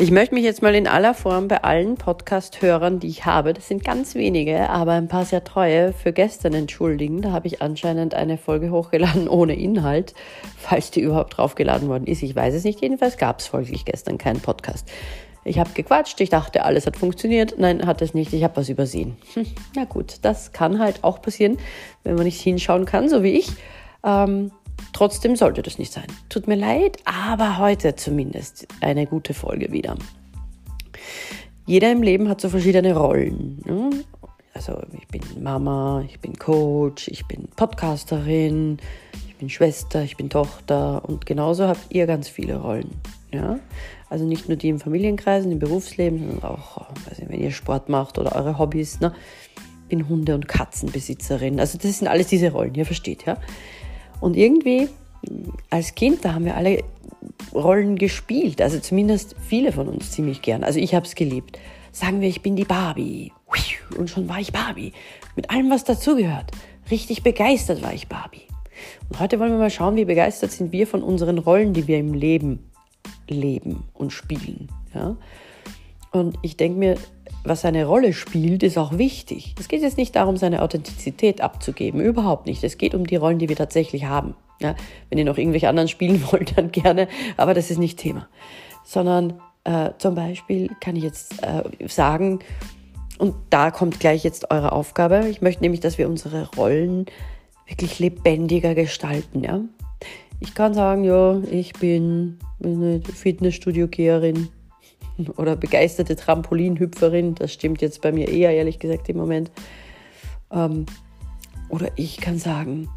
Ich möchte mich jetzt mal in aller Form bei allen Podcast-Hörern, die ich habe, das sind ganz wenige, aber ein paar sehr treue, für gestern entschuldigen. Da habe ich anscheinend eine Folge hochgeladen ohne Inhalt, falls die überhaupt draufgeladen worden ist. Ich weiß es nicht. Jedenfalls gab es folglich gestern keinen Podcast. Ich habe gequatscht, ich dachte, alles hat funktioniert. Nein, hat es nicht. Ich habe was übersehen. Hm, na gut, das kann halt auch passieren, wenn man nicht hinschauen kann, so wie ich. Ähm, Trotzdem sollte das nicht sein. Tut mir leid, aber heute zumindest eine gute Folge wieder. Jeder im Leben hat so verschiedene Rollen. Ne? Also ich bin Mama, ich bin Coach, ich bin Podcasterin, ich bin Schwester, ich bin Tochter und genauso habt ihr ganz viele Rollen. Ja? Also nicht nur die im Familienkreis, im Berufsleben, sondern auch, nicht, wenn ihr Sport macht oder eure Hobbys. Ne? Ich bin Hunde- und Katzenbesitzerin. Also das sind alles diese Rollen, ihr versteht, ja. Und irgendwie als Kind, da haben wir alle Rollen gespielt. Also zumindest viele von uns ziemlich gern. Also ich habe es geliebt. Sagen wir, ich bin die Barbie. Und schon war ich Barbie. Mit allem, was dazugehört. Richtig begeistert war ich Barbie. Und heute wollen wir mal schauen, wie begeistert sind wir von unseren Rollen, die wir im Leben leben und spielen. Ja? Und ich denke mir, was eine Rolle spielt, ist auch wichtig. Es geht jetzt nicht darum, seine Authentizität abzugeben, überhaupt nicht. Es geht um die Rollen, die wir tatsächlich haben. Ja, wenn ihr noch irgendwelche anderen spielen wollt, dann gerne, aber das ist nicht Thema. Sondern äh, zum Beispiel kann ich jetzt äh, sagen, und da kommt gleich jetzt eure Aufgabe. Ich möchte nämlich, dass wir unsere Rollen wirklich lebendiger gestalten. Ja? Ich kann sagen, ja, ich bin eine Fitnessstudio-Geherin oder begeisterte Trampolinhüpferin. Das stimmt jetzt bei mir eher, ehrlich gesagt, im Moment. Ähm, oder ich kann sagen,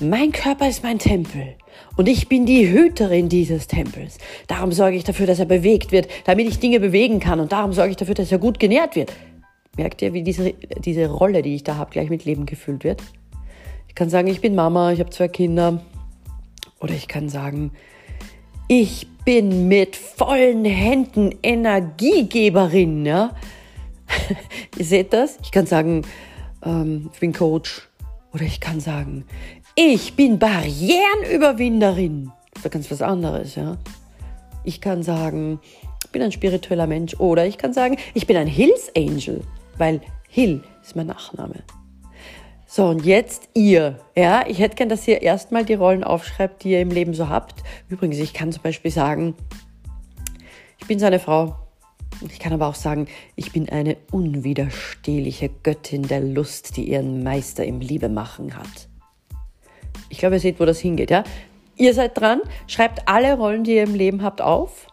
mein Körper ist mein Tempel und ich bin die Hüterin dieses Tempels. Darum sorge ich dafür, dass er bewegt wird, damit ich Dinge bewegen kann und darum sorge ich dafür, dass er gut genährt wird. Merkt ihr, wie diese, diese Rolle, die ich da habe, gleich mit Leben gefüllt wird? Ich kann sagen, ich bin Mama, ich habe zwei Kinder. Oder ich kann sagen, ich bin mit vollen Händen Energiegeberin. Ja? Ihr seht das? Ich kann sagen, ähm, ich bin Coach. Oder ich kann sagen, ich bin Barrierenüberwinderin. Das ist ganz was anderes, ja. Ich kann sagen, ich bin ein spiritueller Mensch. Oder ich kann sagen, ich bin ein Hills Angel, weil Hill ist mein Nachname. So, und jetzt ihr. Ja, ich hätte gern, dass ihr erstmal die Rollen aufschreibt, die ihr im Leben so habt. Übrigens, ich kann zum Beispiel sagen, ich bin seine Frau. Ich kann aber auch sagen, ich bin eine unwiderstehliche Göttin der Lust, die ihren Meister im Liebemachen hat. Ich glaube, ihr seht, wo das hingeht, ja? Ihr seid dran, schreibt alle Rollen, die ihr im Leben habt, auf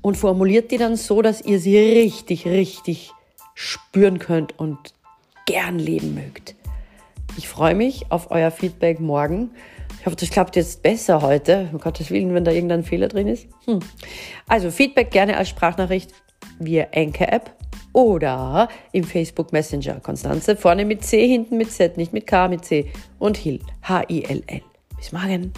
und formuliert die dann so, dass ihr sie richtig, richtig spüren könnt und gern leben mögt. Ich freue mich auf euer Feedback morgen. Ich hoffe, das klappt jetzt besser heute. Um Gottes Willen, wenn da irgendein Fehler drin ist. Hm. Also Feedback gerne als Sprachnachricht via Anchor-App oder im Facebook Messenger. Konstanze vorne mit C, hinten mit Z, nicht mit K, mit C. Und Hill, H-I-L-L. Bis morgen.